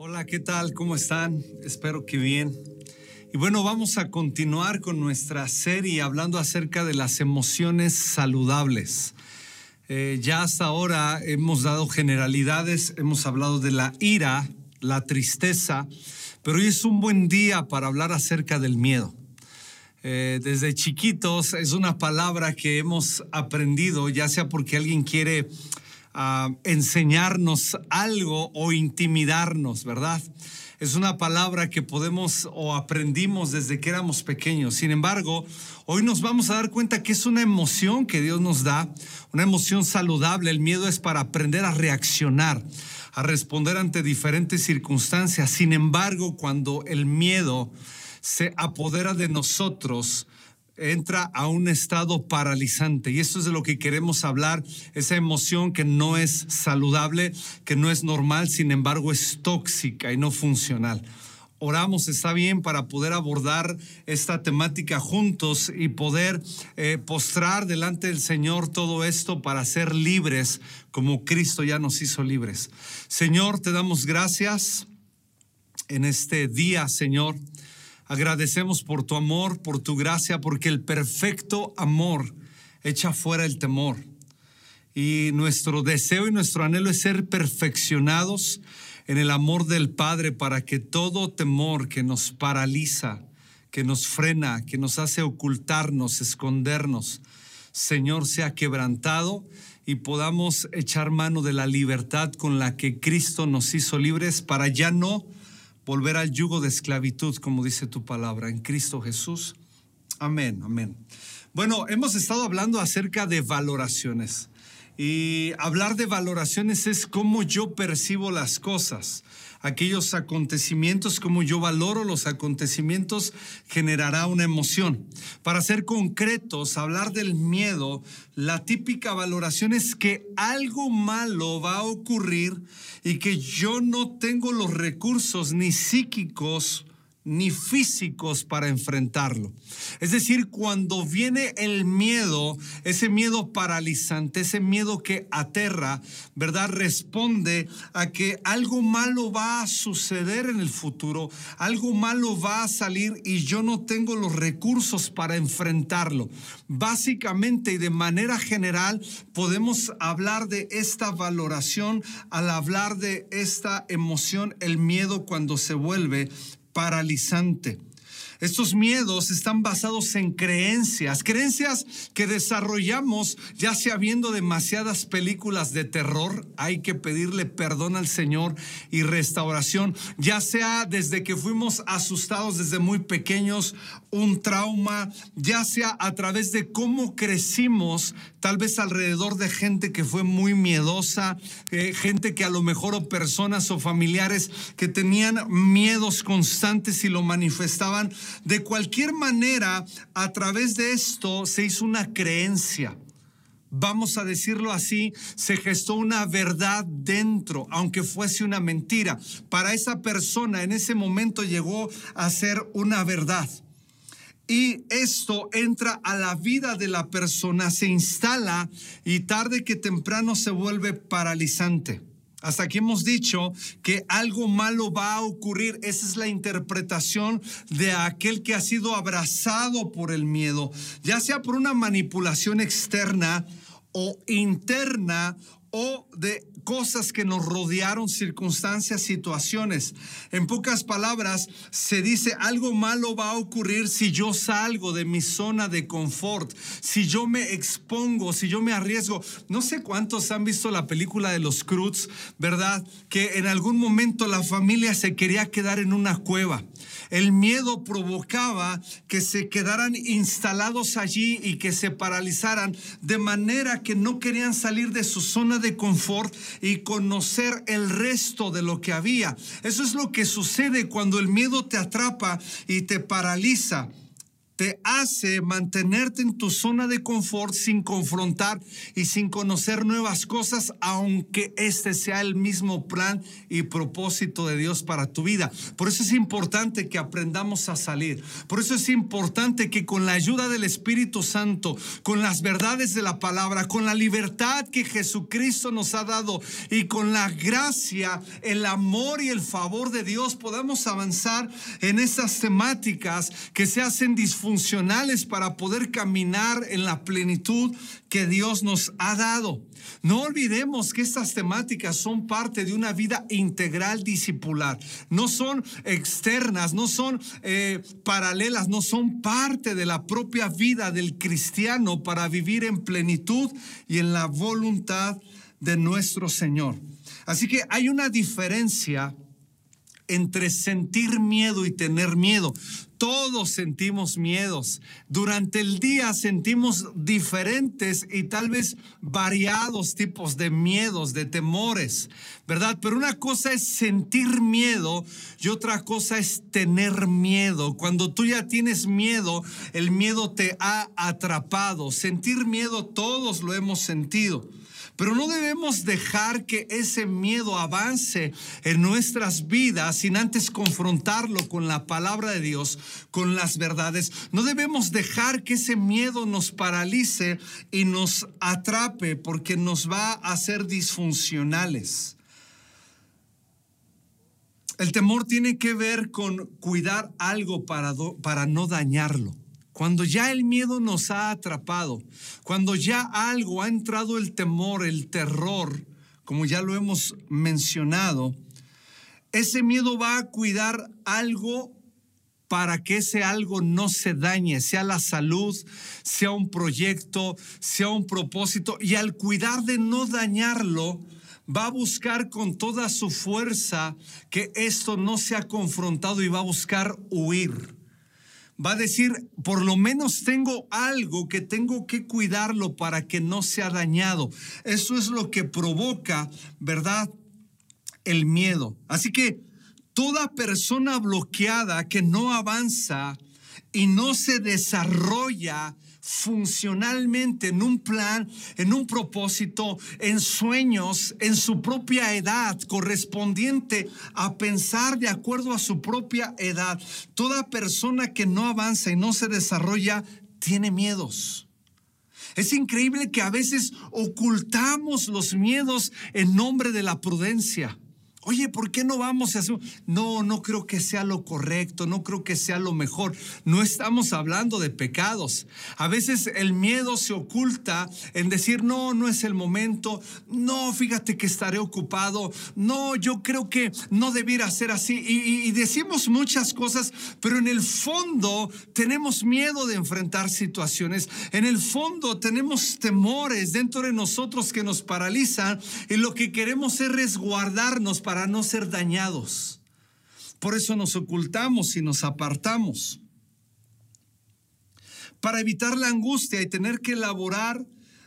Hola, ¿qué tal? ¿Cómo están? Espero que bien. Y bueno, vamos a continuar con nuestra serie hablando acerca de las emociones saludables. Eh, ya hasta ahora hemos dado generalidades, hemos hablado de la ira, la tristeza, pero hoy es un buen día para hablar acerca del miedo. Eh, desde chiquitos es una palabra que hemos aprendido, ya sea porque alguien quiere a enseñarnos algo o intimidarnos, ¿verdad? Es una palabra que podemos o aprendimos desde que éramos pequeños. Sin embargo, hoy nos vamos a dar cuenta que es una emoción que Dios nos da, una emoción saludable. El miedo es para aprender a reaccionar, a responder ante diferentes circunstancias. Sin embargo, cuando el miedo se apodera de nosotros, entra a un estado paralizante. Y esto es de lo que queremos hablar, esa emoción que no es saludable, que no es normal, sin embargo es tóxica y no funcional. Oramos, está bien, para poder abordar esta temática juntos y poder eh, postrar delante del Señor todo esto para ser libres como Cristo ya nos hizo libres. Señor, te damos gracias en este día, Señor. Agradecemos por tu amor, por tu gracia, porque el perfecto amor echa fuera el temor. Y nuestro deseo y nuestro anhelo es ser perfeccionados en el amor del Padre para que todo temor que nos paraliza, que nos frena, que nos hace ocultarnos, escondernos, Señor, sea quebrantado y podamos echar mano de la libertad con la que Cristo nos hizo libres para ya no volver al yugo de esclavitud, como dice tu palabra, en Cristo Jesús. Amén, amén. Bueno, hemos estado hablando acerca de valoraciones. Y hablar de valoraciones es cómo yo percibo las cosas aquellos acontecimientos, como yo valoro los acontecimientos, generará una emoción. Para ser concretos, hablar del miedo, la típica valoración es que algo malo va a ocurrir y que yo no tengo los recursos ni psíquicos ni físicos para enfrentarlo. Es decir, cuando viene el miedo, ese miedo paralizante, ese miedo que aterra, ¿verdad? Responde a que algo malo va a suceder en el futuro, algo malo va a salir y yo no tengo los recursos para enfrentarlo. Básicamente y de manera general podemos hablar de esta valoración al hablar de esta emoción, el miedo cuando se vuelve paralizante. Estos miedos están basados en creencias, creencias que desarrollamos ya sea viendo demasiadas películas de terror, hay que pedirle perdón al Señor y restauración, ya sea desde que fuimos asustados desde muy pequeños, un trauma, ya sea a través de cómo crecimos, tal vez alrededor de gente que fue muy miedosa, eh, gente que a lo mejor o personas o familiares que tenían miedos constantes y lo manifestaban de cualquier manera, a través de esto se hizo una creencia. Vamos a decirlo así, se gestó una verdad dentro, aunque fuese una mentira. Para esa persona en ese momento llegó a ser una verdad. Y esto entra a la vida de la persona, se instala y tarde que temprano se vuelve paralizante. Hasta aquí hemos dicho que algo malo va a ocurrir. Esa es la interpretación de aquel que ha sido abrazado por el miedo, ya sea por una manipulación externa o interna o de cosas que nos rodearon, circunstancias, situaciones. En pocas palabras, se dice algo malo va a ocurrir si yo salgo de mi zona de confort, si yo me expongo, si yo me arriesgo. No sé cuántos han visto la película de los Cruz, ¿verdad? Que en algún momento la familia se quería quedar en una cueva. El miedo provocaba que se quedaran instalados allí y que se paralizaran de manera que no querían salir de su zona de confort y conocer el resto de lo que había. Eso es lo que sucede cuando el miedo te atrapa y te paraliza. Te hace mantenerte en tu zona de confort sin confrontar y sin conocer nuevas cosas, aunque este sea el mismo plan y propósito de Dios para tu vida. Por eso es importante que aprendamos a salir. Por eso es importante que con la ayuda del Espíritu Santo, con las verdades de la palabra, con la libertad que Jesucristo nos ha dado y con la gracia, el amor y el favor de Dios, podamos avanzar en esas temáticas que se hacen disfuncionales funcionales para poder caminar en la plenitud que Dios nos ha dado. No olvidemos que estas temáticas son parte de una vida integral discipular. No son externas, no son eh, paralelas, no son parte de la propia vida del cristiano para vivir en plenitud y en la voluntad de nuestro Señor. Así que hay una diferencia entre sentir miedo y tener miedo. Todos sentimos miedos. Durante el día sentimos diferentes y tal vez variados tipos de miedos, de temores, ¿verdad? Pero una cosa es sentir miedo y otra cosa es tener miedo. Cuando tú ya tienes miedo, el miedo te ha atrapado. Sentir miedo todos lo hemos sentido. Pero no debemos dejar que ese miedo avance en nuestras vidas sin antes confrontarlo con la palabra de Dios, con las verdades. No debemos dejar que ese miedo nos paralice y nos atrape porque nos va a hacer disfuncionales. El temor tiene que ver con cuidar algo para, para no dañarlo. Cuando ya el miedo nos ha atrapado, cuando ya algo ha entrado el temor, el terror, como ya lo hemos mencionado, ese miedo va a cuidar algo para que ese algo no se dañe, sea la salud, sea un proyecto, sea un propósito, y al cuidar de no dañarlo, va a buscar con toda su fuerza que esto no sea confrontado y va a buscar huir va a decir, por lo menos tengo algo que tengo que cuidarlo para que no sea dañado. Eso es lo que provoca, ¿verdad? El miedo. Así que toda persona bloqueada que no avanza y no se desarrolla funcionalmente en un plan, en un propósito, en sueños, en su propia edad, correspondiente a pensar de acuerdo a su propia edad. Toda persona que no avanza y no se desarrolla tiene miedos. Es increíble que a veces ocultamos los miedos en nombre de la prudencia. Oye, ¿por qué no vamos a hacer? No, no creo que sea lo correcto, no creo que sea lo mejor. No estamos hablando de pecados. A veces el miedo se oculta en decir, no, no es el momento. No, fíjate que estaré ocupado. No, yo creo que no debiera ser así. Y, y decimos muchas cosas, pero en el fondo tenemos miedo de enfrentar situaciones. En el fondo tenemos temores dentro de nosotros que nos paralizan y lo que queremos es resguardarnos para no ser dañados. Por eso nos ocultamos y nos apartamos. Para evitar la angustia y tener que elaborar,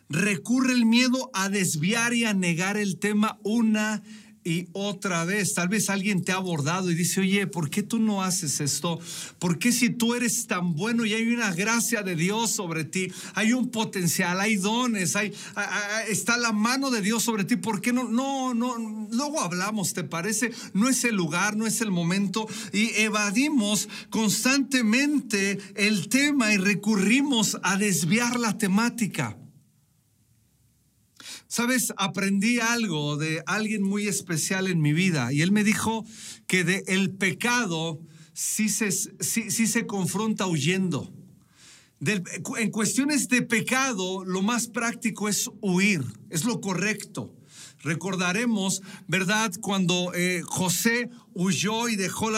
recurre el miedo a desviar y a negar el tema una y otra vez. Tal vez alguien te ha abordado y dice, oye, ¿por qué tú no haces esto? ¿Por qué si tú eres tan bueno y hay una gracia de Dios sobre ti, hay un potencial, hay dones, hay, está la mano de Dios sobre ti? ¿Por qué no? No, no, luego hablamos, ¿te parece? No es el lugar, no es el momento y evadimos constantemente el tema y recurrimos a desviar la temática. Sabes, aprendí algo de alguien muy especial en mi vida y él me dijo que de el pecado sí se, se confronta huyendo. en cuestiones de pecado, lo más práctico es huir, es lo correcto. Recordaremos, ¿verdad? Cuando eh, José huyó y dejó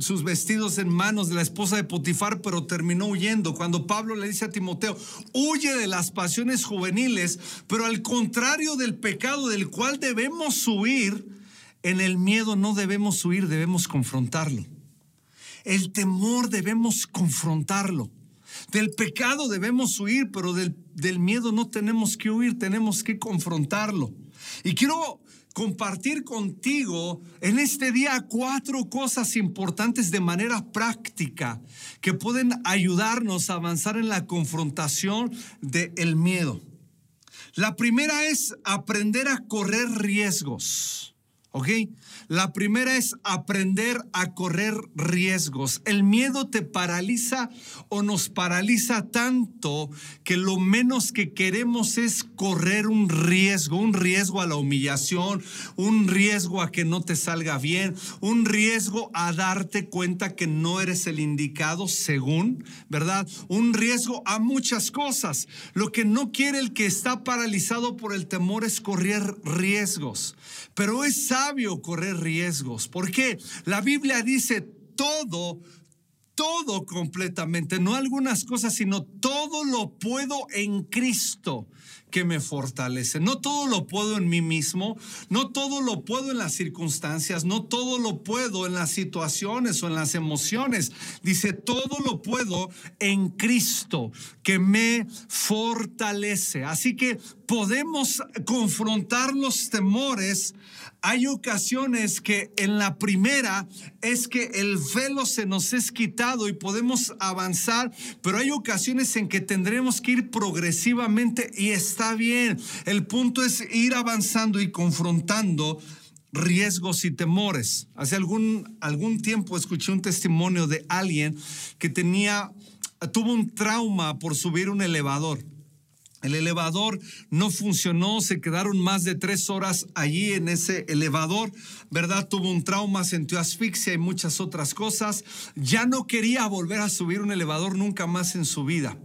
sus vestidos en manos de la esposa de Potifar, pero terminó huyendo. Cuando Pablo le dice a Timoteo, huye de las pasiones juveniles, pero al contrario del pecado del cual debemos huir, en el miedo no debemos huir, debemos confrontarlo. El temor debemos confrontarlo. Del pecado debemos huir, pero del miedo no tenemos que huir, tenemos que confrontarlo. Y quiero compartir contigo en este día cuatro cosas importantes de manera práctica que pueden ayudarnos a avanzar en la confrontación del miedo. La primera es aprender a correr riesgos. ¿Ok? La primera es aprender a correr riesgos. El miedo te paraliza o nos paraliza tanto que lo menos que queremos es correr un riesgo, un riesgo a la humillación, un riesgo a que no te salga bien, un riesgo a darte cuenta que no eres el indicado según, ¿verdad? Un riesgo a muchas cosas. Lo que no quiere el que está paralizado por el temor es correr riesgos. Pero es sabio correr riesgos. porque La Biblia dice todo, todo completamente, no algunas cosas, sino todo lo puedo en Cristo que me fortalece. No todo lo puedo en mí mismo, no todo lo puedo en las circunstancias, no todo lo puedo en las situaciones o en las emociones. Dice, todo lo puedo en Cristo que me fortalece. Así que podemos confrontar los temores hay ocasiones que en la primera es que el velo se nos es quitado y podemos avanzar, pero hay ocasiones en que tendremos que ir progresivamente y está bien. El punto es ir avanzando y confrontando riesgos y temores. Hace algún, algún tiempo escuché un testimonio de alguien que tenía, tuvo un trauma por subir un elevador. El elevador no funcionó, se quedaron más de tres horas allí en ese elevador, ¿verdad? Tuvo un trauma, sintió asfixia y muchas otras cosas. Ya no quería volver a subir un elevador nunca más en su vida.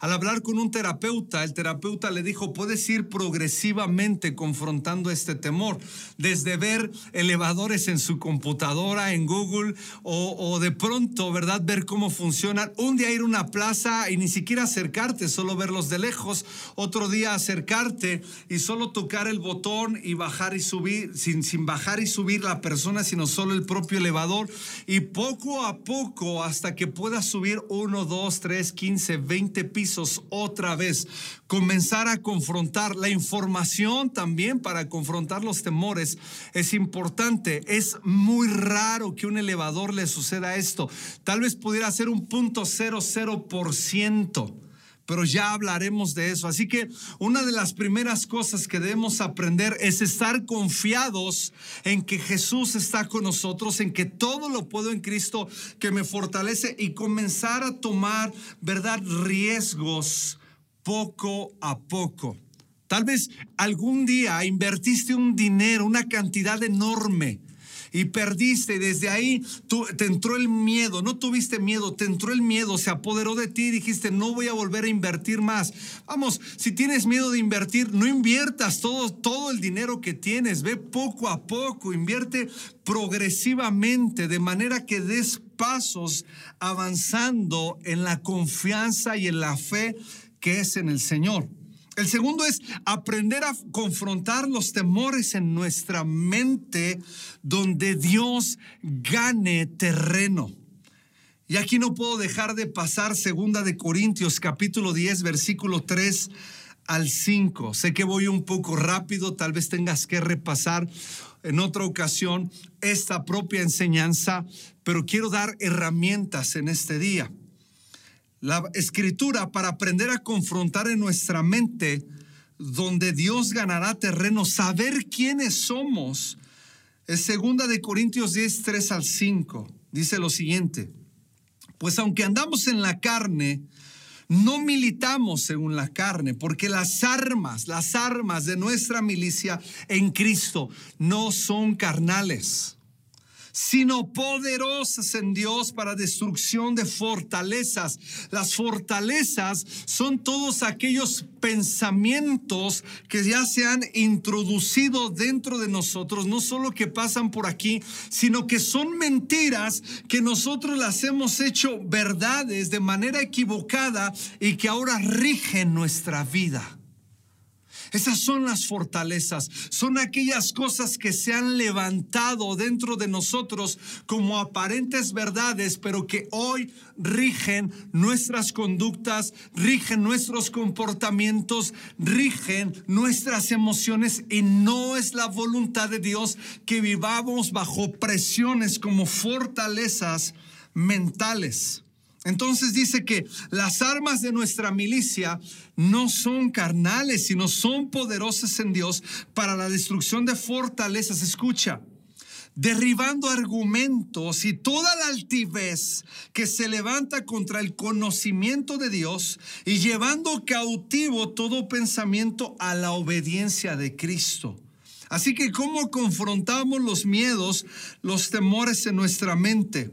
Al hablar con un terapeuta, el terapeuta le dijo, puedes ir progresivamente confrontando este temor, desde ver elevadores en su computadora, en Google, o, de pronto, ¿verdad? Ver cómo funcionan. Un día ir a una plaza y ni siquiera acercarte, solo verlos de lejos. Otro día acercarte y solo tocar el botón y bajar y subir, sin, sin bajar y subir la persona, sino solo el propio elevador. Y poco a poco, hasta que puedas subir uno, dos, tres, quince, veinte pisos otra vez. Comenzar a confrontar la información también para confrontar los temores es importante. Es muy raro que un elevador le suceda esto. Tal vez pudiera ser un punto cero cero por ciento pero ya hablaremos de eso. Así que una de las primeras cosas que debemos aprender es estar confiados en que Jesús está con nosotros, en que todo lo puedo en Cristo que me fortalece y comenzar a tomar, ¿verdad?, riesgos poco a poco. Tal vez algún día invertiste un dinero, una cantidad enorme y perdiste. Y desde ahí te entró el miedo, no tuviste miedo, te entró el miedo, se apoderó de ti y dijiste, no voy a volver a invertir más. Vamos, si tienes miedo de invertir, no inviertas todo, todo el dinero que tienes, ve poco a poco, invierte progresivamente, de manera que des pasos avanzando en la confianza y en la fe que es en el Señor. El segundo es aprender a confrontar los temores en nuestra mente donde Dios gane terreno. Y aquí no puedo dejar de pasar segunda de Corintios capítulo 10 versículo 3 al 5. Sé que voy un poco rápido, tal vez tengas que repasar en otra ocasión esta propia enseñanza, pero quiero dar herramientas en este día la escritura para aprender a confrontar en nuestra mente donde Dios ganará terreno, saber quiénes somos. Es segunda de Corintios 10, 3 al 5. Dice lo siguiente, pues aunque andamos en la carne, no militamos según la carne, porque las armas, las armas de nuestra milicia en Cristo no son carnales sino poderosas en Dios para destrucción de fortalezas. Las fortalezas son todos aquellos pensamientos que ya se han introducido dentro de nosotros, no solo que pasan por aquí, sino que son mentiras que nosotros las hemos hecho verdades de manera equivocada y que ahora rigen nuestra vida. Esas son las fortalezas, son aquellas cosas que se han levantado dentro de nosotros como aparentes verdades, pero que hoy rigen nuestras conductas, rigen nuestros comportamientos, rigen nuestras emociones y no es la voluntad de Dios que vivamos bajo presiones como fortalezas mentales. Entonces dice que las armas de nuestra milicia no son carnales, sino son poderosas en Dios para la destrucción de fortalezas. Escucha, derribando argumentos y toda la altivez que se levanta contra el conocimiento de Dios y llevando cautivo todo pensamiento a la obediencia de Cristo. Así que, ¿cómo confrontamos los miedos, los temores en nuestra mente?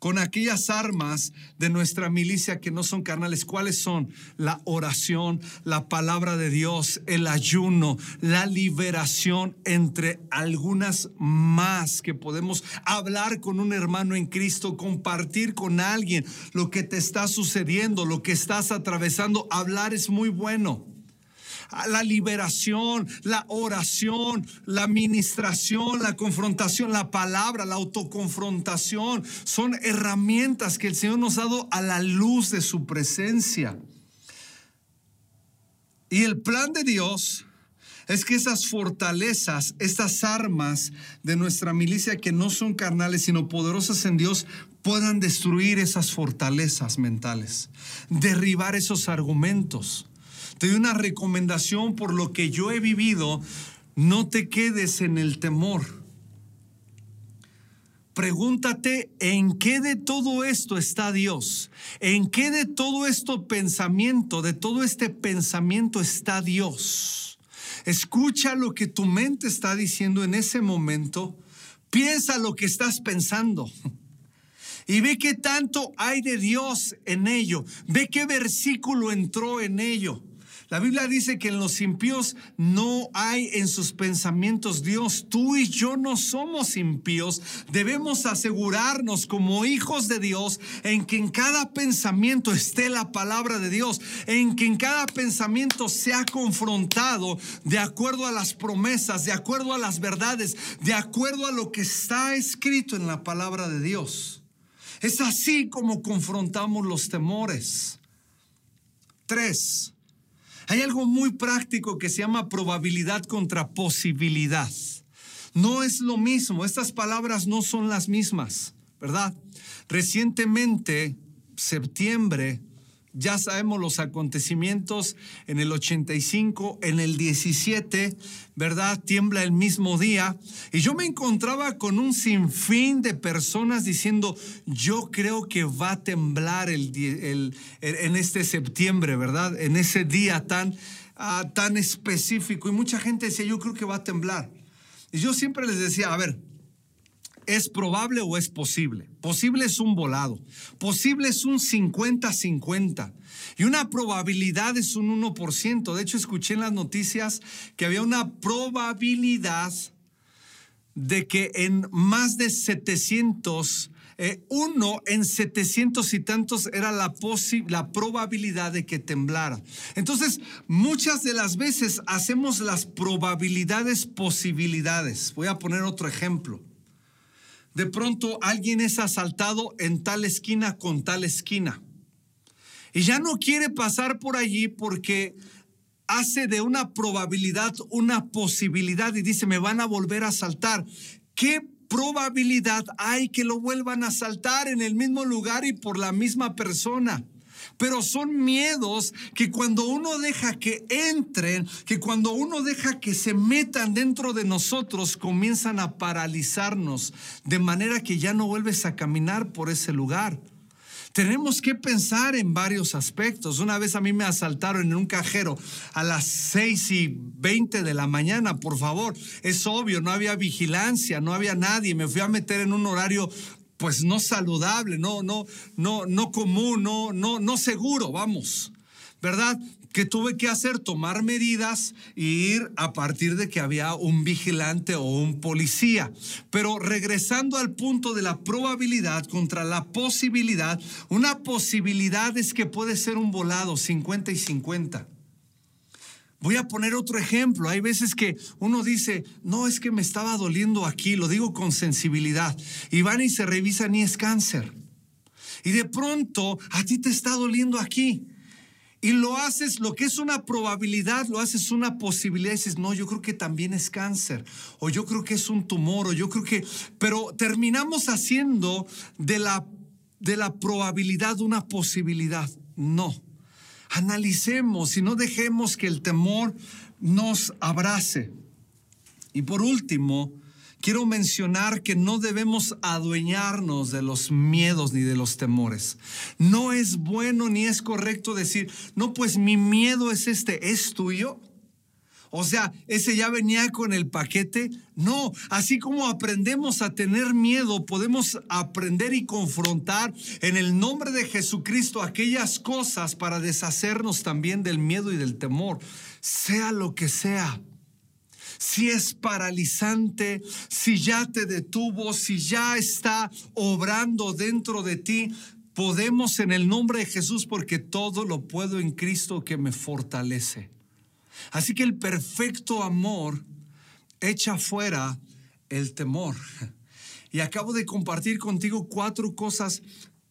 Con aquellas armas de nuestra milicia que no son carnales. ¿Cuáles son? La oración, la palabra de Dios, el ayuno, la liberación, entre algunas más que podemos hablar con un hermano en Cristo, compartir con alguien lo que te está sucediendo, lo que estás atravesando. Hablar es muy bueno la liberación, la oración, la administración, la confrontación, la palabra, la autoconfrontación. Son herramientas que el Señor nos ha dado a la luz de su presencia. Y el plan de Dios es que esas fortalezas, estas armas de nuestra milicia que no son carnales, sino poderosas en Dios, puedan destruir esas fortalezas mentales, derribar esos argumentos te doy una recomendación por lo que yo he vivido. No te quedes en el temor. Pregúntate en qué de todo esto está Dios. En qué de todo esto pensamiento, de todo este pensamiento está Dios. Escucha lo que tu mente está diciendo en ese momento. Piensa lo que estás pensando. Y ve qué tanto hay de Dios en ello. Ve qué versículo entró en ello. La Biblia dice que en los impíos no hay en sus pensamientos Dios. Tú y yo no somos impíos. Debemos asegurarnos como hijos de Dios en que en cada pensamiento esté la palabra de Dios, en que en cada pensamiento sea confrontado de acuerdo a las promesas, de acuerdo a las verdades, de acuerdo a lo que está escrito en la palabra de Dios. Es así como confrontamos los temores. Tres, hay algo muy práctico que se llama probabilidad contra posibilidad. No es lo mismo, estas palabras no son las mismas, ¿verdad? Recientemente, septiembre, ya sabemos los acontecimientos en el 85, en el 17, ¿verdad? Tiembla el mismo día. Y yo me encontraba con un sinfín de personas diciendo, yo creo que va a temblar el, en este septiembre, ¿verdad? En ese día tan, ah, tan específico. Y mucha gente decía, yo creo que va a temblar. Y yo siempre les decía, a ver, ¿Es probable o es posible? Posible es un volado. Posible es un 50-50. Y una probabilidad es un 1%. De hecho, escuché en las noticias que había una probabilidad de que en más de 700, eh, uno en 700 y tantos era la, la probabilidad de que temblara. Entonces, muchas de las veces hacemos las probabilidades posibilidades. Voy a poner otro ejemplo de pronto alguien es asaltado en tal esquina con tal esquina. Y ya no quiere pasar por allí porque hace de una probabilidad una posibilidad y dice, me van a volver a asaltar. ¿Qué probabilidad hay que lo vuelvan a asaltar en el mismo lugar y por la misma persona? Pero son miedos que cuando uno deja que entren, que cuando uno deja que se metan dentro de nosotros, comienzan a paralizarnos, de manera que ya no vuelves a caminar por ese lugar. Tenemos que pensar en varios aspectos. Una vez a mí me asaltaron en un cajero a las 6 y 20 de la mañana, por favor. Es obvio, no había vigilancia, no había nadie. Me fui a meter en un horario pues no saludable, no, no, no, no común, no, no, no seguro, vamos, ¿verdad? que tuve que hacer? Tomar medidas e ir a partir de que había un vigilante o un policía. Pero regresando al punto de la probabilidad contra la posibilidad, una posibilidad es que puede ser un volado 50 y 50. Voy a poner otro ejemplo. Hay veces que uno dice, no, es que me estaba doliendo aquí, lo digo con sensibilidad. Y van y se revisan y es cáncer. Y de pronto a ti te está doliendo aquí. Y lo haces, lo que es una probabilidad, lo haces una posibilidad. Y dices, no, yo creo que también es cáncer. O yo creo que es un tumor. O yo creo que... Pero terminamos haciendo de la, de la probabilidad una posibilidad. No analicemos y no dejemos que el temor nos abrace. Y por último, quiero mencionar que no debemos adueñarnos de los miedos ni de los temores. No es bueno ni es correcto decir, no, pues mi miedo es este, ¿es tuyo? O sea, ese ya venía con el paquete. No, así como aprendemos a tener miedo, podemos aprender y confrontar en el nombre de Jesucristo aquellas cosas para deshacernos también del miedo y del temor, sea lo que sea. Si es paralizante, si ya te detuvo, si ya está obrando dentro de ti, podemos en el nombre de Jesús porque todo lo puedo en Cristo que me fortalece. Así que el perfecto amor echa fuera el temor. Y acabo de compartir contigo cuatro cosas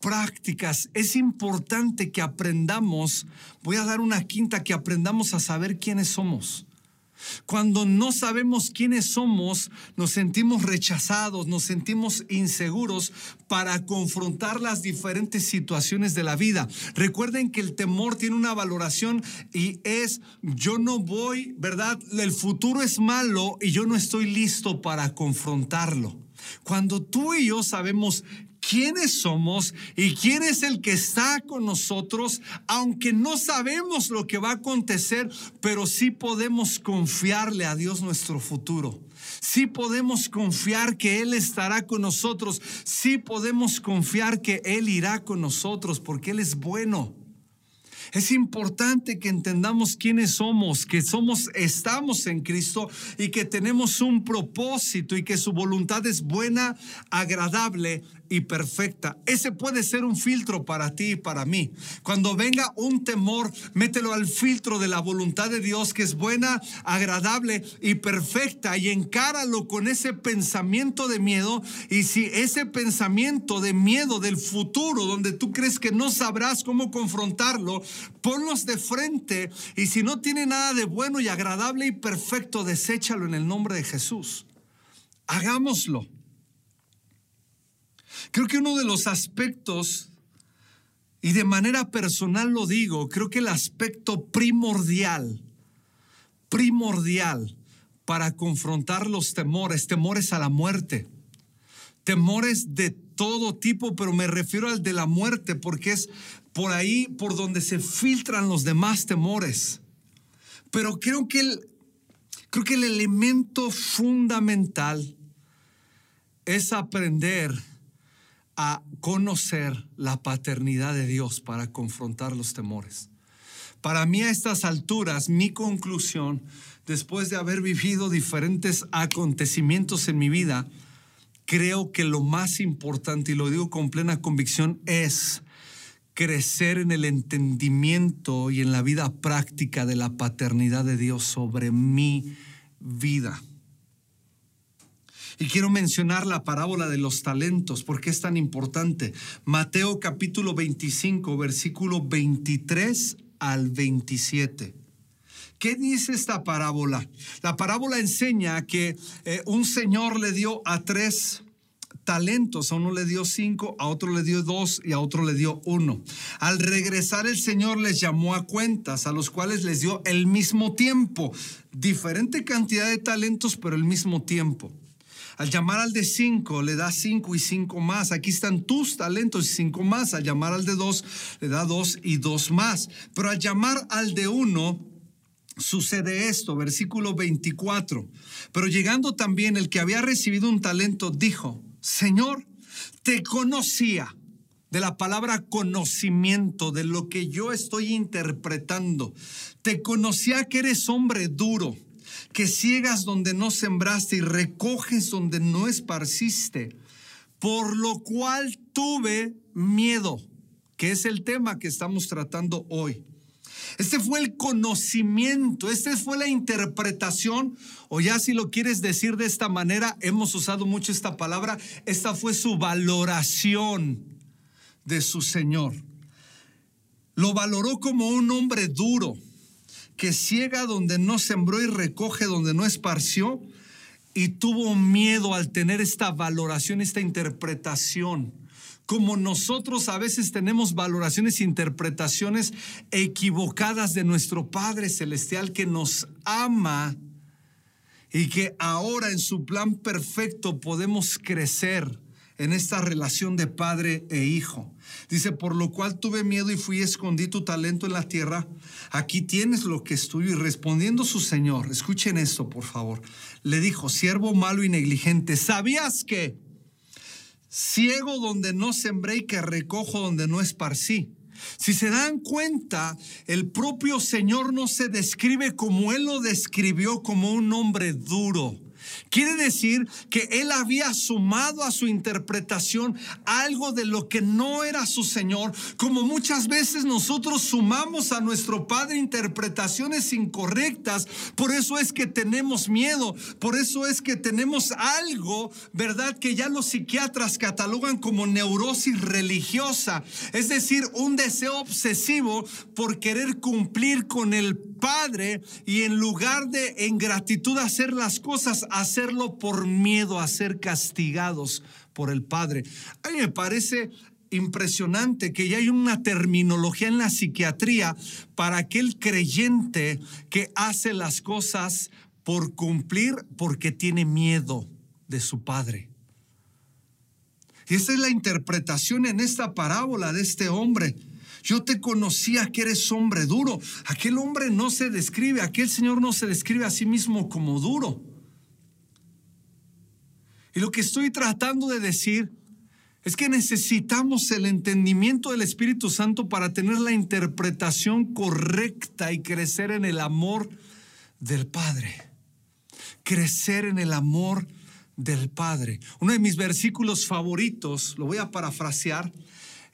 prácticas. Es importante que aprendamos, voy a dar una quinta, que aprendamos a saber quiénes somos. Cuando no sabemos quiénes somos, nos sentimos rechazados, nos sentimos inseguros para confrontar las diferentes situaciones de la vida. Recuerden que el temor tiene una valoración y es, yo no voy, ¿verdad? El futuro es malo y yo no estoy listo para confrontarlo. Cuando tú y yo sabemos quiénes somos y quién es el que está con nosotros, aunque no sabemos lo que va a acontecer, pero sí podemos confiarle a Dios nuestro futuro. Sí podemos confiar que Él estará con nosotros. Sí podemos confiar que Él irá con nosotros porque Él es bueno. Es importante que entendamos quiénes somos, que somos, estamos en Cristo y que tenemos un propósito y que su voluntad es buena, agradable y perfecta. Ese puede ser un filtro para ti y para mí. Cuando venga un temor, mételo al filtro de la voluntad de Dios que es buena, agradable y perfecta y encáralo con ese pensamiento de miedo. Y si ese pensamiento de miedo del futuro, donde tú crees que no sabrás cómo confrontarlo, ponlos de frente y si no tiene nada de bueno y agradable y perfecto, deséchalo en el nombre de Jesús. Hagámoslo. Creo que uno de los aspectos, y de manera personal lo digo, creo que el aspecto primordial, primordial para confrontar los temores, temores a la muerte, temores de todo tipo, pero me refiero al de la muerte, porque es por ahí por donde se filtran los demás temores. Pero creo que el, creo que el elemento fundamental es aprender a conocer la paternidad de Dios para confrontar los temores. Para mí a estas alturas, mi conclusión, después de haber vivido diferentes acontecimientos en mi vida, creo que lo más importante, y lo digo con plena convicción, es crecer en el entendimiento y en la vida práctica de la paternidad de Dios sobre mi vida. Y quiero mencionar la parábola de los talentos, porque es tan importante. Mateo capítulo 25, versículo 23 al 27. ¿Qué dice esta parábola? La parábola enseña que eh, un señor le dio a tres talentos, a uno le dio cinco, a otro le dio dos y a otro le dio uno. Al regresar el Señor les llamó a cuentas, a los cuales les dio el mismo tiempo, diferente cantidad de talentos, pero el mismo tiempo. Al llamar al de cinco, le da cinco y cinco más. Aquí están tus talentos y cinco más. Al llamar al de dos, le da dos y dos más. Pero al llamar al de uno, sucede esto, versículo 24. Pero llegando también el que había recibido un talento, dijo, Señor, te conocía de la palabra conocimiento, de lo que yo estoy interpretando. Te conocía que eres hombre duro que ciegas donde no sembraste y recoges donde no esparciste, por lo cual tuve miedo, que es el tema que estamos tratando hoy. Este fue el conocimiento, esta fue la interpretación, o ya si lo quieres decir de esta manera, hemos usado mucho esta palabra, esta fue su valoración de su Señor. Lo valoró como un hombre duro, que ciega donde no sembró y recoge donde no esparció, y tuvo miedo al tener esta valoración, esta interpretación. Como nosotros a veces tenemos valoraciones e interpretaciones equivocadas de nuestro Padre Celestial que nos ama y que ahora en su plan perfecto podemos crecer en esta relación de padre e hijo. Dice, por lo cual tuve miedo y fui y escondí tu talento en la tierra. Aquí tienes lo que es tuyo. Y respondiendo su Señor, escuchen esto, por favor, le dijo, siervo malo y negligente, ¿sabías que? ciego donde no sembré y que recojo donde no esparcí. Si se dan cuenta, el propio Señor no se describe como Él lo describió como un hombre duro Quiere decir que él había sumado a su interpretación algo de lo que no era su Señor, como muchas veces nosotros sumamos a nuestro Padre interpretaciones incorrectas. Por eso es que tenemos miedo, por eso es que tenemos algo, ¿verdad? Que ya los psiquiatras catalogan como neurosis religiosa, es decir, un deseo obsesivo por querer cumplir con el Padre y en lugar de en gratitud hacer las cosas, hacerlo por miedo a ser castigados por el Padre. A mí me parece impresionante que ya hay una terminología en la psiquiatría para aquel creyente que hace las cosas por cumplir porque tiene miedo de su Padre. Y esa es la interpretación en esta parábola de este hombre. Yo te conocía que eres hombre duro. Aquel hombre no se describe, aquel Señor no se describe a sí mismo como duro. Y lo que estoy tratando de decir es que necesitamos el entendimiento del Espíritu Santo para tener la interpretación correcta y crecer en el amor del Padre. Crecer en el amor del Padre. Uno de mis versículos favoritos, lo voy a parafrasear,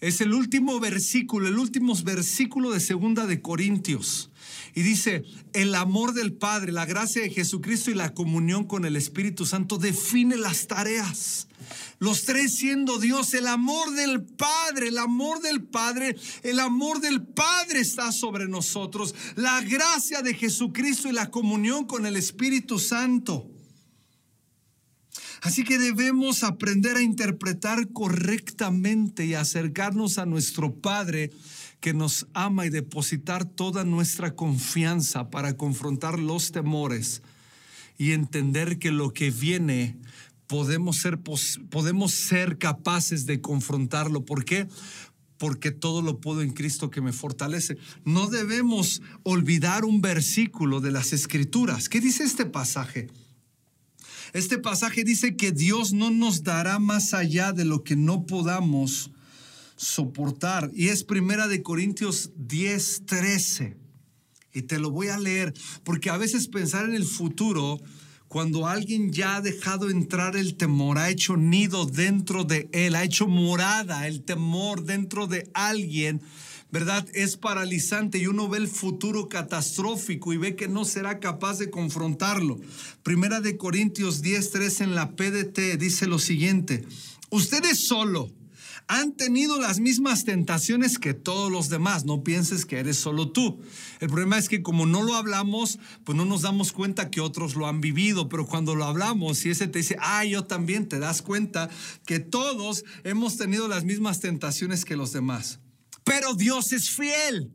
es el último versículo, el último versículo de segunda de Corintios. Y dice, el amor del Padre, la gracia de Jesucristo y la comunión con el Espíritu Santo define las tareas. Los tres siendo Dios, el amor del Padre, el amor del Padre, el amor del Padre está sobre nosotros. La gracia de Jesucristo y la comunión con el Espíritu Santo. Así que debemos aprender a interpretar correctamente y acercarnos a nuestro Padre que nos ama y depositar toda nuestra confianza para confrontar los temores y entender que lo que viene podemos ser, podemos ser capaces de confrontarlo. ¿Por qué? Porque todo lo puedo en Cristo que me fortalece. No debemos olvidar un versículo de las Escrituras. ¿Qué dice este pasaje? Este pasaje dice que Dios no nos dará más allá de lo que no podamos soportar. Y es primera de Corintios 10, 13. Y te lo voy a leer, porque a veces pensar en el futuro, cuando alguien ya ha dejado entrar el temor, ha hecho nido dentro de él, ha hecho morada el temor dentro de alguien, ¿verdad? Es paralizante y uno ve el futuro catastrófico y ve que no será capaz de confrontarlo. Primera de Corintios 10:3 en la PDT dice lo siguiente, ustedes solo han tenido las mismas tentaciones que todos los demás. No pienses que eres solo tú. El problema es que como no lo hablamos, pues no nos damos cuenta que otros lo han vivido, pero cuando lo hablamos y ese te dice, ah, yo también, te das cuenta que todos hemos tenido las mismas tentaciones que los demás. Pero Dios es fiel.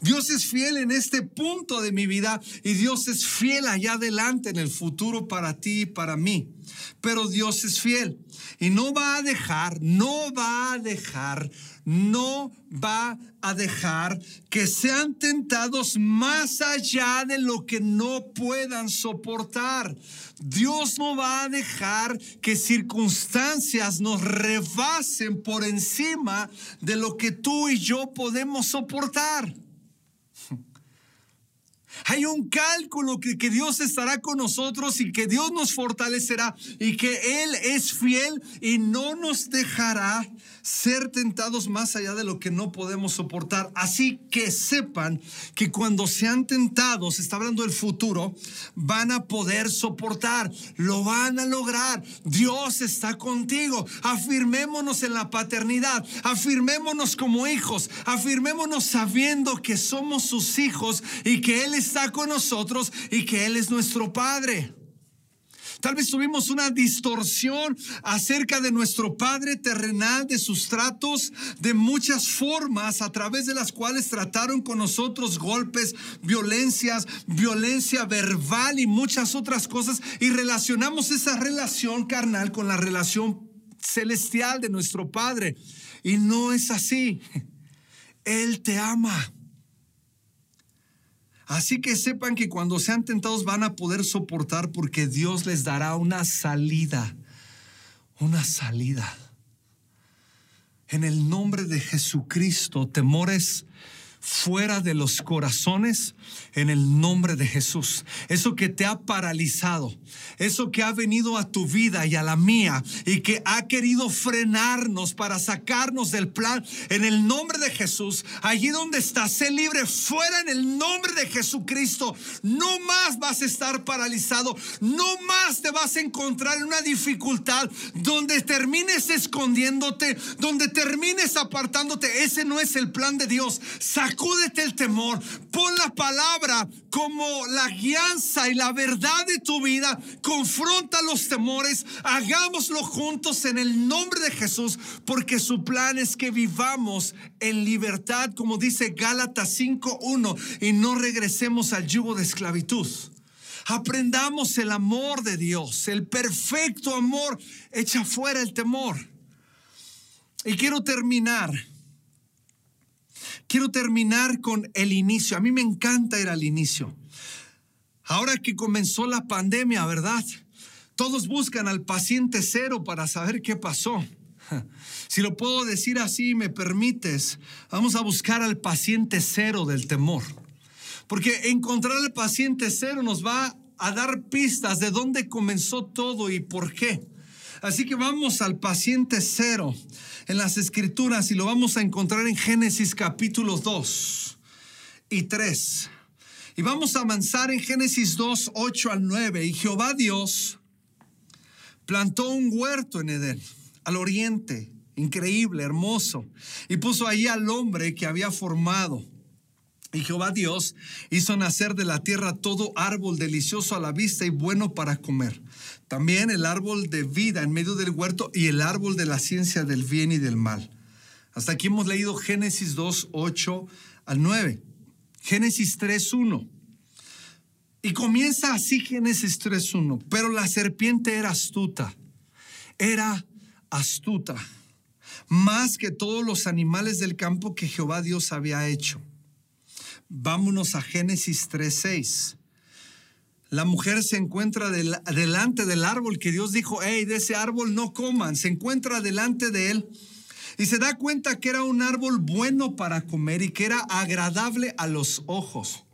Dios es fiel en este punto de mi vida y Dios es fiel allá adelante en el futuro para ti y para mí. Pero Dios es fiel y no va a dejar, no va a dejar, no va a dejar que sean tentados más allá de lo que no puedan soportar. Dios no va a dejar que circunstancias nos rebasen por encima de lo que tú y yo podemos soportar. Hay un cálculo que, que, Dios estará con nosotros y que Dios nos fortalecerá y que Él es fiel y no nos dejará ser tentados más allá de lo que no podemos soportar. Así que sepan que cuando sean tentados, está hablando del futuro, van a poder soportar, lo van a lograr. Dios está contigo. Afirmémonos en la paternidad, afirmémonos como hijos, afirmémonos sabiendo que somos sus hijos y que Él está con nosotros y que Él es nuestro Padre. Tal vez tuvimos una distorsión acerca de nuestro Padre terrenal, de sus tratos, de muchas formas a través de las cuales trataron con nosotros golpes, violencias, violencia verbal y muchas otras cosas. Y relacionamos esa relación carnal con la relación celestial de nuestro Padre. Y no es así. Él te ama. Así que sepan que cuando sean tentados van a poder soportar porque Dios les dará una salida, una salida. En el nombre de Jesucristo, temores fuera de los corazones en el nombre de Jesús. Eso que te ha paralizado, eso que ha venido a tu vida y a la mía y que ha querido frenarnos para sacarnos del plan en el nombre de Jesús. Allí donde estás, sé libre fuera en el nombre de Jesucristo. No más vas a estar paralizado, no más te vas a encontrar en una dificultad donde termines escondiéndote, donde termines apartándote. Ese no es el plan de Dios. Sacúdete el temor. Pon la palabra como la guianza y la verdad de tu vida. Confronta los temores. Hagámoslo juntos en el nombre de Jesús, porque su plan es que vivamos en libertad, como dice Gálatas 5.1, y no regresemos al yugo de esclavitud. Aprendamos el amor de Dios, el perfecto amor echa fuera el temor. Y quiero terminar quiero terminar con el inicio. A mí me encanta ir al inicio. Ahora que comenzó la pandemia, ¿verdad? Todos buscan al paciente cero para saber qué pasó. Si lo puedo decir así, me permites, vamos a buscar al paciente cero del temor. Porque encontrar al paciente cero nos va a dar pistas de dónde comenzó todo y por qué. Así que vamos al paciente cero en las escrituras y lo vamos a encontrar en Génesis capítulo 2 y 3. Y vamos a avanzar en Génesis 2, 8 al 9. Y Jehová Dios plantó un huerto en Edén, al oriente, increíble, hermoso, y puso ahí al hombre que había formado. Y Jehová Dios hizo nacer de la tierra todo árbol delicioso a la vista y bueno para comer también el árbol de vida en medio del huerto y el árbol de la ciencia del bien y del mal. Hasta aquí hemos leído Génesis 2, 8 al 9. Génesis 3, 1. Y comienza así Génesis 3, 1. Pero la serpiente era astuta. Era astuta. Más que todos los animales del campo que Jehová Dios había hecho. Vámonos a Génesis 3, 6 la mujer se encuentra delante del árbol que Dios dijo, hey, de ese árbol no coman. Se encuentra delante de él y se da cuenta que era un árbol bueno para comer y que era agradable a los ojos.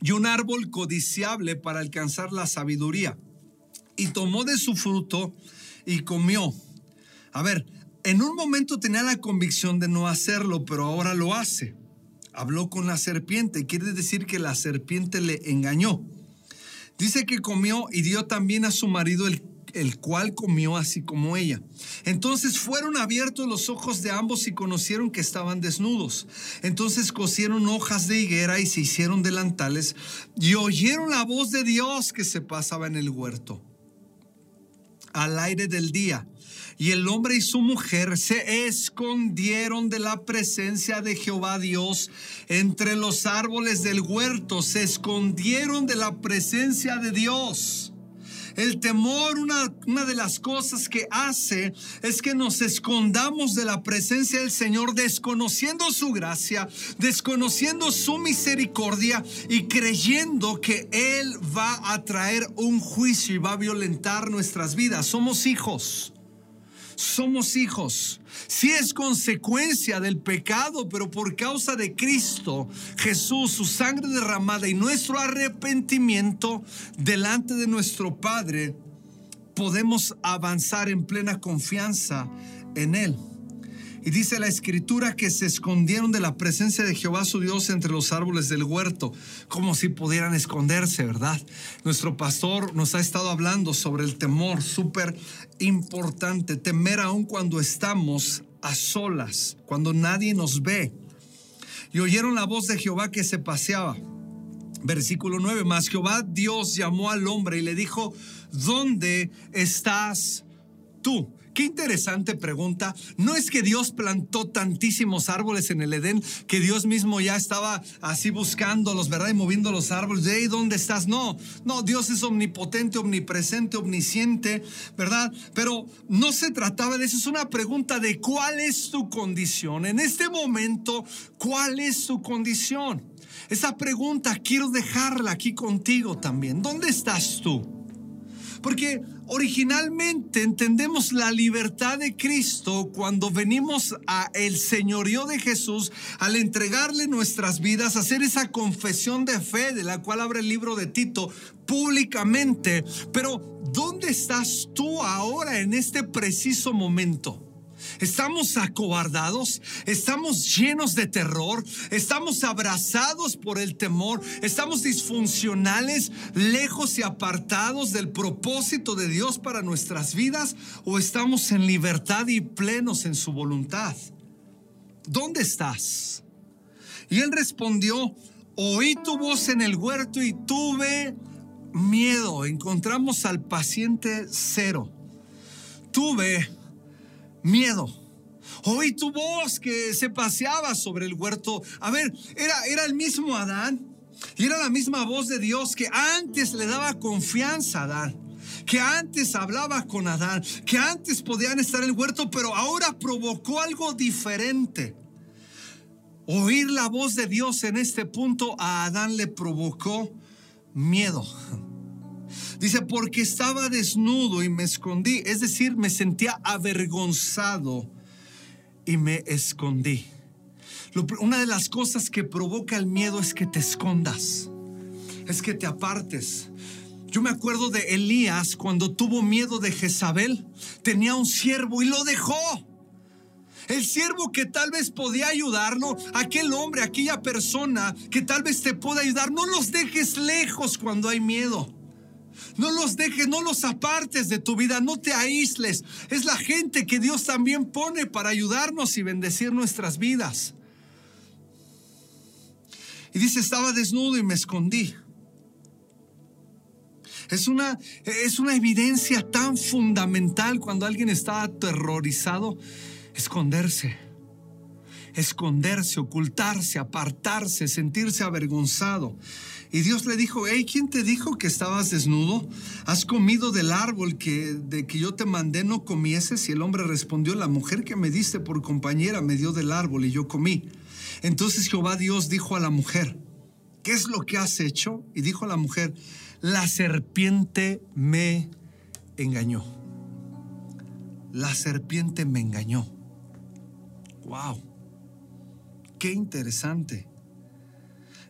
Y un árbol codiciable para alcanzar la sabiduría. Y tomó de su fruto y comió. A ver, en un momento tenía la convicción de no hacerlo, pero ahora lo hace habló con la serpiente. Quiere decir que la serpiente le engañó. Dice que comió y dio también a su marido el, el cual comió así como ella. Entonces fueron abiertos los ojos de ambos y conocieron que estaban desnudos. Entonces cosieron hojas de higuera y se hicieron delantales y oyeron la voz de Dios que se pasaba en el huerto al aire del día. Y el hombre y su mujer se escondieron de la presencia de Jehová Dios entre los árboles del huerto. Se escondieron de la presencia de Dios. El temor, una, una, de las cosas que hace es que nos escondamos de la presencia del Señor, desconociendo su gracia, desconociendo su misericordia y creyendo que Él va a traer un juicio y va a violentar nuestras vidas. Somos hijos. Somos hijos. Sí es consecuencia del pecado, pero por causa de Cristo, Jesús, su sangre derramada y nuestro arrepentimiento delante de nuestro Padre, podemos avanzar en plena confianza en Él. Y dice la escritura que se escondieron de la presencia de Jehová su Dios entre los árboles del huerto, como si pudieran esconderse, ¿verdad? Nuestro pastor nos ha estado hablando sobre el temor, súper importante, temer aún cuando estamos a solas, cuando nadie nos ve. Y oyeron la voz de Jehová que se paseaba. Versículo 9, más Jehová Dios llamó al hombre y le dijo, ¿dónde estás tú? Qué interesante pregunta. No es que Dios plantó tantísimos árboles en el Edén que Dios mismo ya estaba así buscándolos, ¿verdad? Y moviendo los árboles. De ahí, ¿dónde estás? No, no, Dios es omnipotente, omnipresente, omnisciente, ¿verdad? Pero no se trataba de eso. Es una pregunta de cuál es tu condición. En este momento, ¿cuál es tu condición? Esa pregunta quiero dejarla aquí contigo también. ¿Dónde estás tú? Porque originalmente entendemos la libertad de Cristo cuando venimos a el señorío de Jesús al entregarle nuestras vidas, hacer esa confesión de fe de la cual abre el libro de Tito públicamente. Pero ¿dónde estás tú ahora en este preciso momento? Estamos acobardados, estamos llenos de terror, estamos abrazados por el temor, estamos disfuncionales, lejos y apartados del propósito de Dios para nuestras vidas o estamos en libertad y plenos en su voluntad. ¿Dónde estás? Y él respondió, oí tu voz en el huerto y tuve miedo. Encontramos al paciente cero. Tuve miedo. Oí tu voz que se paseaba sobre el huerto. A ver, era, era el mismo Adán. Y era la misma voz de Dios que antes le daba confianza a Adán. Que antes hablaba con Adán. Que antes podían estar en el huerto, pero ahora provocó algo diferente. Oír la voz de Dios en este punto a Adán le provocó miedo. Dice, porque estaba desnudo y me escondí. Es decir, me sentía avergonzado y me escondí. Una de las cosas que provoca el miedo es que te escondas, es que te apartes. Yo me acuerdo de Elías cuando tuvo miedo de Jezabel. Tenía un siervo y lo dejó. El siervo que tal vez podía ayudarlo, aquel hombre, aquella persona que tal vez te pueda ayudar, no los dejes lejos cuando hay miedo. No los dejes, no los apartes de tu vida, no te aísles. Es la gente que Dios también pone para ayudarnos y bendecir nuestras vidas. Y dice, estaba desnudo y me escondí. Es una, es una evidencia tan fundamental cuando alguien está aterrorizado, esconderse esconderse, ocultarse, apartarse, sentirse avergonzado. Y Dios le dijo, hey, ¿quién te dijo que estabas desnudo? ¿Has comido del árbol que, de que yo te mandé no comieses? Y el hombre respondió, la mujer que me diste por compañera me dio del árbol y yo comí. Entonces Jehová Dios dijo a la mujer, ¿qué es lo que has hecho? Y dijo la mujer, la serpiente me engañó. La serpiente me engañó. Wow. Qué interesante.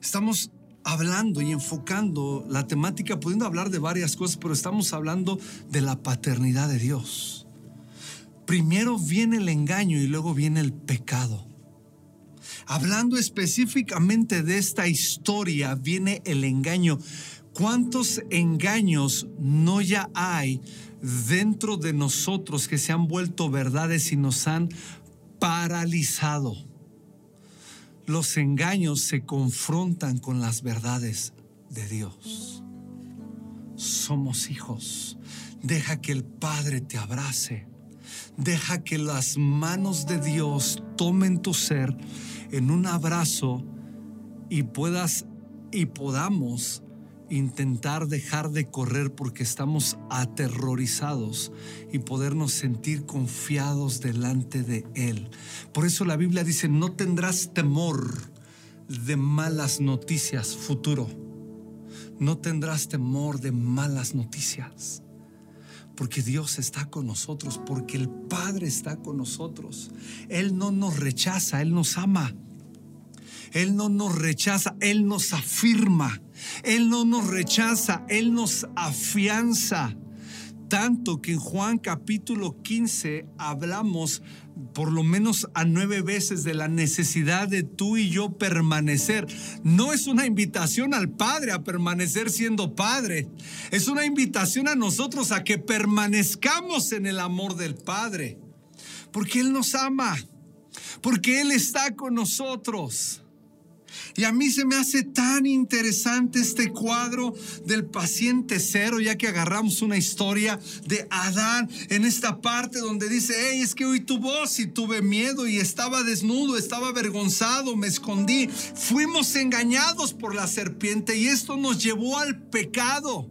Estamos hablando y enfocando la temática, pudiendo hablar de varias cosas, pero estamos hablando de la paternidad de Dios. Primero viene el engaño y luego viene el pecado. Hablando específicamente de esta historia, viene el engaño. ¿Cuántos engaños no ya hay dentro de nosotros que se han vuelto verdades y nos han paralizado? Los engaños se confrontan con las verdades de Dios. Somos hijos. Deja que el Padre te abrace. Deja que las manos de Dios tomen tu ser en un abrazo y puedas y podamos intentar dejar de correr porque estamos aterrorizados y podernos sentir confiados delante de Él. Por eso la Biblia dice, no tendrás temor de malas noticias futuro. No tendrás temor de malas noticias. Porque Dios está con nosotros, porque el Padre está con nosotros. Él no nos rechaza, Él nos ama. Él no nos rechaza, Él nos afirma. Él no nos rechaza, Él nos afianza. Tanto que en Juan capítulo 15 hablamos por lo menos a nueve veces de la necesidad de tú y yo permanecer. No es una invitación al Padre a permanecer siendo Padre. Es una invitación a nosotros a que permanezcamos en el amor del Padre. Porque Él nos ama. Porque Él está con nosotros. Y a mí se me hace tan interesante este cuadro del paciente cero, ya que agarramos una historia de Adán en esta parte donde dice, hey, es que oí tu voz y tuve miedo y estaba desnudo, estaba avergonzado, me escondí. Fuimos engañados por la serpiente y esto nos llevó al pecado.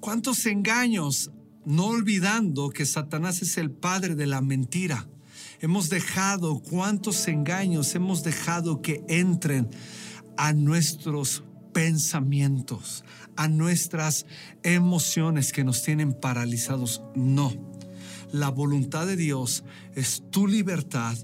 ¿Cuántos engaños? No olvidando que Satanás es el padre de la mentira. Hemos dejado cuántos engaños hemos dejado que entren a nuestros pensamientos, a nuestras emociones que nos tienen paralizados. No. La voluntad de Dios es tu libertad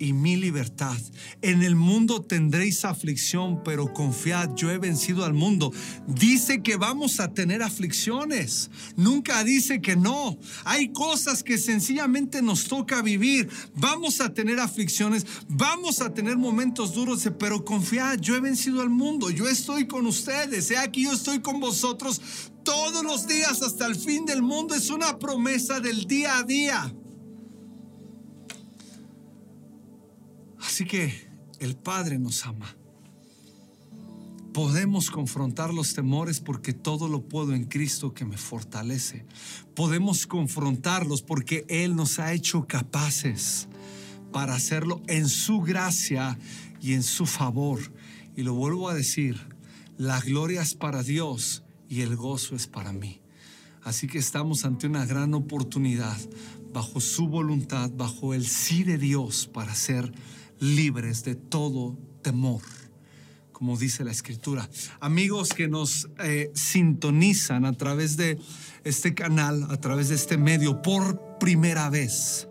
y mi libertad. En el mundo tendréis aflicción, pero confiad, yo he vencido al mundo. Dice que vamos a tener aflicciones. Nunca dice que no. Hay cosas que sencillamente nos toca vivir. Vamos a tener aflicciones, vamos a tener momentos duros, pero confiad, yo he vencido al mundo. Yo estoy con ustedes. He aquí yo estoy con vosotros todos los días hasta el fin del mundo. Es una promesa del día a día. Así que el Padre nos ama. Podemos confrontar los temores porque todo lo puedo en Cristo que me fortalece. Podemos confrontarlos porque Él nos ha hecho capaces para hacerlo en su gracia y en su favor. Y lo vuelvo a decir, la gloria es para Dios y el gozo es para mí. Así que estamos ante una gran oportunidad, bajo su voluntad, bajo el sí de Dios para ser libres de todo temor, como dice la escritura. Amigos que nos eh, sintonizan a través de este canal, a través de este medio por primera vez,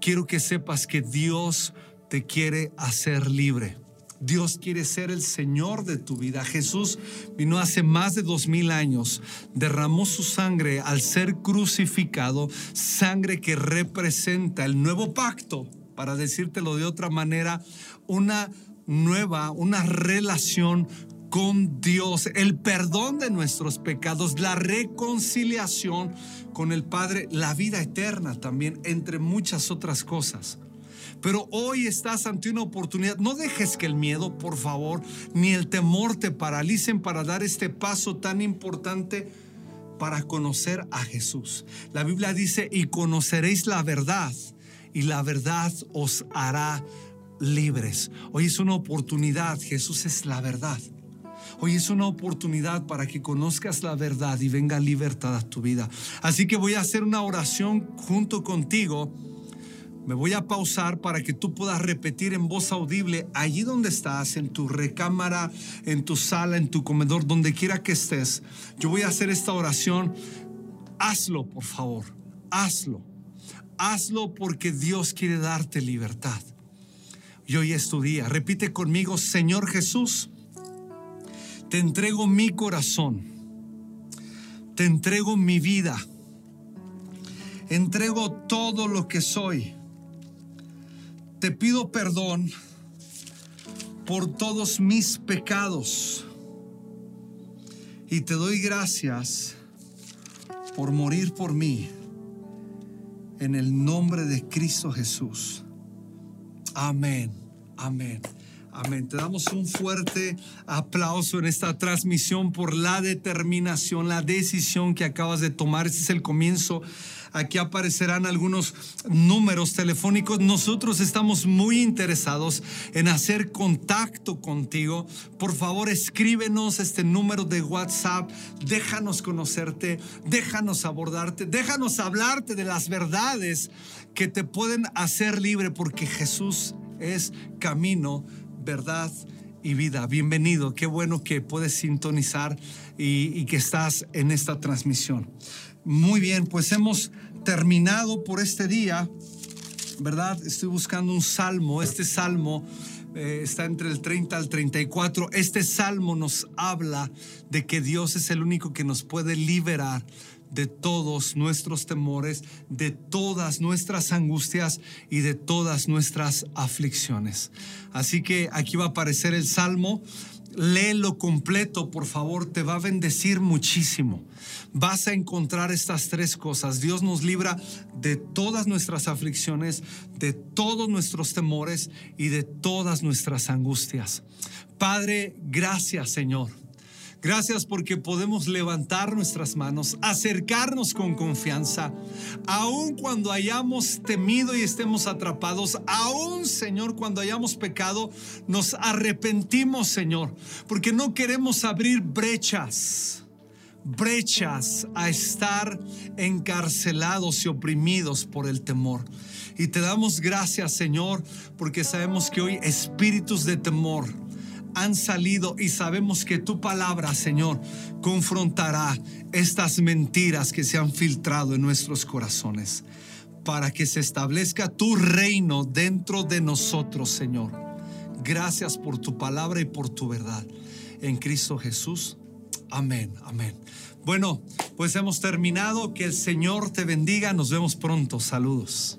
quiero que sepas que Dios te quiere hacer libre. Dios quiere ser el Señor de tu vida. Jesús vino hace más de dos mil años, derramó su sangre al ser crucificado, sangre que representa el nuevo pacto para decírtelo de otra manera, una nueva, una relación con Dios, el perdón de nuestros pecados, la reconciliación con el Padre, la vida eterna también, entre muchas otras cosas. Pero hoy estás ante una oportunidad. No dejes que el miedo, por favor, ni el temor te paralicen para dar este paso tan importante para conocer a Jesús. La Biblia dice, y conoceréis la verdad y la verdad os hará libres. Hoy es una oportunidad, Jesús es la verdad. Hoy es una oportunidad para que conozcas la verdad y venga libertad a tu vida. Así que voy a hacer una oración junto contigo. Me voy a pausar para que tú puedas repetir en voz audible allí donde estás, en tu recámara, en tu sala, en tu comedor, donde quiera que estés. Yo voy a hacer esta oración. Hazlo, por favor. Hazlo. Hazlo porque Dios quiere darte libertad. Y hoy es tu día. Repite conmigo, Señor Jesús, te entrego mi corazón, te entrego mi vida, entrego todo lo que soy. Te pido perdón por todos mis pecados y te doy gracias por morir por mí en el nombre de Cristo Jesús. Amén, amén. Amén. Te damos un fuerte aplauso en esta transmisión por la determinación, la decisión que acabas de tomar. Este es el comienzo Aquí aparecerán algunos números telefónicos. Nosotros estamos muy interesados en hacer contacto contigo. Por favor, escríbenos este número de WhatsApp. Déjanos conocerte, déjanos abordarte, déjanos hablarte de las verdades que te pueden hacer libre porque Jesús es camino, verdad y vida. Bienvenido, qué bueno que puedes sintonizar y, y que estás en esta transmisión. Muy bien, pues hemos terminado por este día, ¿verdad? Estoy buscando un salmo. Este salmo eh, está entre el 30 al 34. Este salmo nos habla de que Dios es el único que nos puede liberar de todos nuestros temores, de todas nuestras angustias y de todas nuestras aflicciones. Así que aquí va a aparecer el salmo léelo completo, por favor, te va a bendecir muchísimo. Vas a encontrar estas tres cosas. Dios nos libra de todas nuestras aflicciones, de todos nuestros temores y de todas nuestras angustias. Padre, gracias Señor Gracias porque podemos levantar nuestras manos, acercarnos con confianza, aun cuando hayamos temido y estemos atrapados, aun Señor cuando hayamos pecado, nos arrepentimos Señor, porque no queremos abrir brechas, brechas a estar encarcelados y oprimidos por el temor. Y te damos gracias Señor, porque sabemos que hoy espíritus de temor, han salido y sabemos que tu palabra, Señor, confrontará estas mentiras que se han filtrado en nuestros corazones para que se establezca tu reino dentro de nosotros, Señor. Gracias por tu palabra y por tu verdad. En Cristo Jesús. Amén, amén. Bueno, pues hemos terminado. Que el Señor te bendiga. Nos vemos pronto. Saludos.